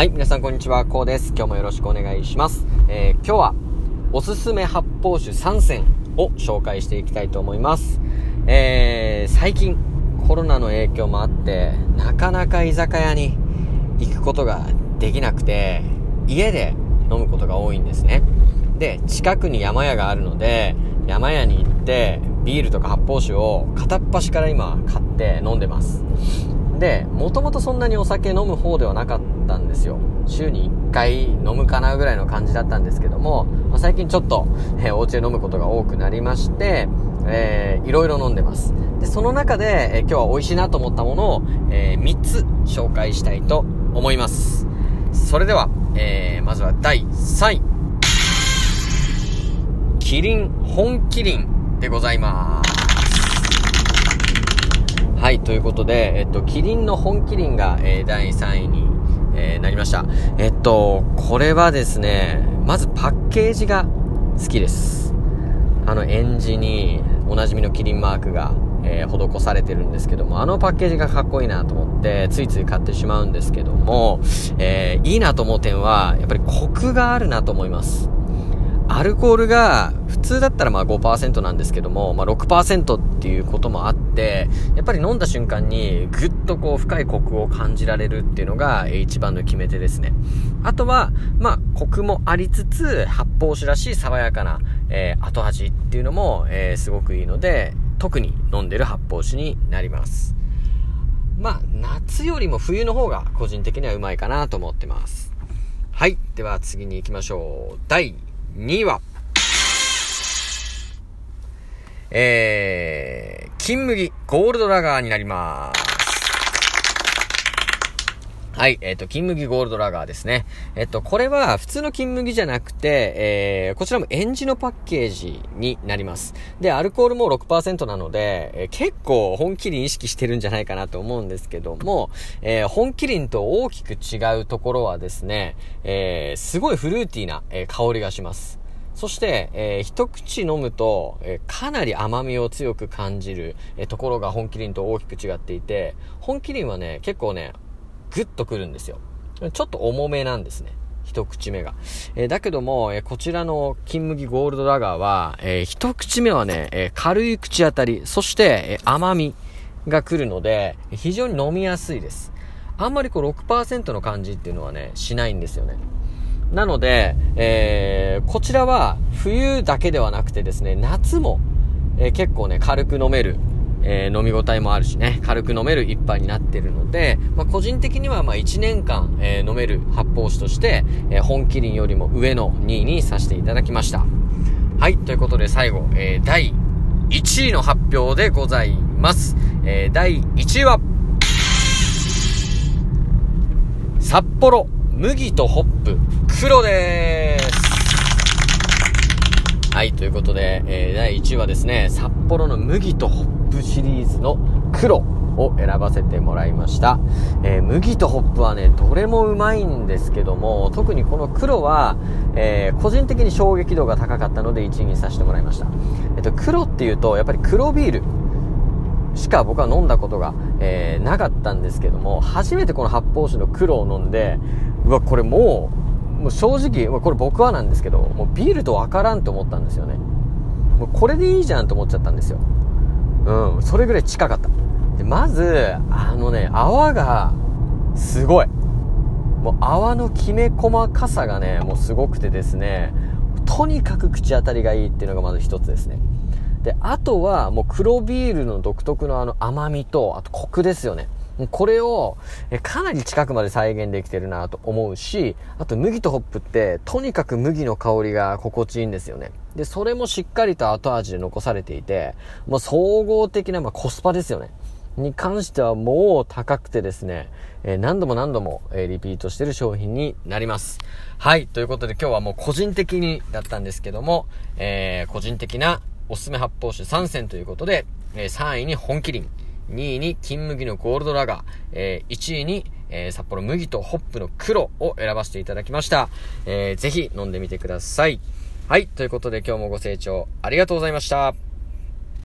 はい、皆さんこんにちは、こうです。今日もよろしくお願いします。えー、今日は、おすすめ発泡酒3選を紹介していきたいと思います。えー、最近、コロナの影響もあって、なかなか居酒屋に行くことができなくて、家で飲むことが多いんですね。で、近くに山屋があるので、山屋に行って、ビールとか発泡酒を片っ端から今買って飲んでます。で、もともとそんなにお酒飲む方ではなかったんですよ。週に1回飲むかなぐらいの感じだったんですけども、まあ、最近ちょっと、えー、お家で飲むことが多くなりまして、えー、いろいろ飲んでます。で、その中で、えー、今日は美味しいなと思ったものを、えー、3つ紹介したいと思います。それでは、えー、まずは第3位。キリン本キリンでございます。はい、ということで、えっと、キリンの本キリンが、えー、第3位に、えー、なりました。えっと、これはですね、まずパッケージが好きです。あの、エンジにおなじみのキリンマークが、えー、施されてるんですけども、あのパッケージがかっこいいなと思って、ついつい買ってしまうんですけども、えー、いいなと思う点は、やっぱりコクがあるなと思います。アルコールが普通だったらまあ5%なんですけども、まあ6%っていうこともあって、やっぱり飲んだ瞬間にぐっとこう深いコクを感じられるっていうのが一番の決め手ですね。あとは、まあコクもありつつ発泡酒らしい爽やかな、えー、後味っていうのも、えー、すごくいいので、特に飲んでる発泡酒になります。まあ夏よりも冬の方が個人的にはうまいかなと思ってます。はい。では次に行きましょう。第2位は、えー、金麦ゴールドラガーになります。はい、えっ、ー、と、金麦ゴールドラガーですね。えっ、と、これは普通の金麦じゃなくて、えー、こちらもエンジのパッケージになります。で、アルコールも6%なので、えー、結構本麒麟意識してるんじゃないかなと思うんですけども、えー、本麒麟と大きく違うところはですね、えー、すごいフルーティーな、えー、香りがします。そして、えー、一口飲むと、えー、かなり甘みを強く感じる、えー、ところが本麒麟と大きく違っていて、本麒麟はね、結構ね、グッとくるんですよ。ちょっと重めなんですね。一口目が。えー、だけども、えー、こちらの金麦ゴールドラガーは、えー、一口目はね、え軽い口当たり、そして、え甘みが来るので、非常に飲みやすいです。あんまりこう6%の感じっていうのはね、しないんですよね。なので、えこちらは冬だけではなくてですね、夏も、え結構ね、軽く飲める、えー、飲み応えもあるしね、軽く飲める一杯になってるので、まあ、個人的にはまあ1年間、えー、飲める発泡酒として、えー、本麒麟よりも上の2位にさせていただきました。はい、ということで最後、えー、第1位の発表でございます。えー、第1位は、札幌麦とホップ黒です。はい、ということで、えー、第1位はですね、札幌の麦とホップシリーズの黒を選ばせてもらいました。えー、麦とホップはね、どれもうまいんですけども、特にこの黒は、えー、個人的に衝撃度が高かったので1位にさせてもらいました。えっと、黒っていうと、やっぱり黒ビールしか僕は飲んだことが、え、なかったんですけども、初めてこの発泡酒の黒を飲んで、うわ、これもう、もう正直、これ僕はなんですけど、もうビールとわからんと思ったんですよね。もうこれでいいじゃんと思っちゃったんですよ。うん、それぐらい近かった。で、まず、あのね、泡が、すごい。もう泡のきめ細かさがね、もうすごくてですね、とにかく口当たりがいいっていうのがまず一つですね。で、あとはもう黒ビールの独特のあの甘みと、あとコクですよね。これをかなり近くまで再現できてるなと思うし、あと麦とホップってとにかく麦の香りが心地いいんですよね。で、それもしっかりと後味で残されていて、もう総合的な、まあ、コスパですよね。に関してはもう高くてですね、えー、何度も何度も、え、リピートしてる商品になります。はい。ということで今日はもう個人的にだったんですけども、えー、個人的なおすすめ発泡酒3選ということで、え3位に本麒麟、2位に金麦のゴールドラガー、え1位に、え札幌麦とホップの黒を選ばせていただきました。えー、ぜひ飲んでみてください。はい。ということで今日もご清聴ありがとうございました。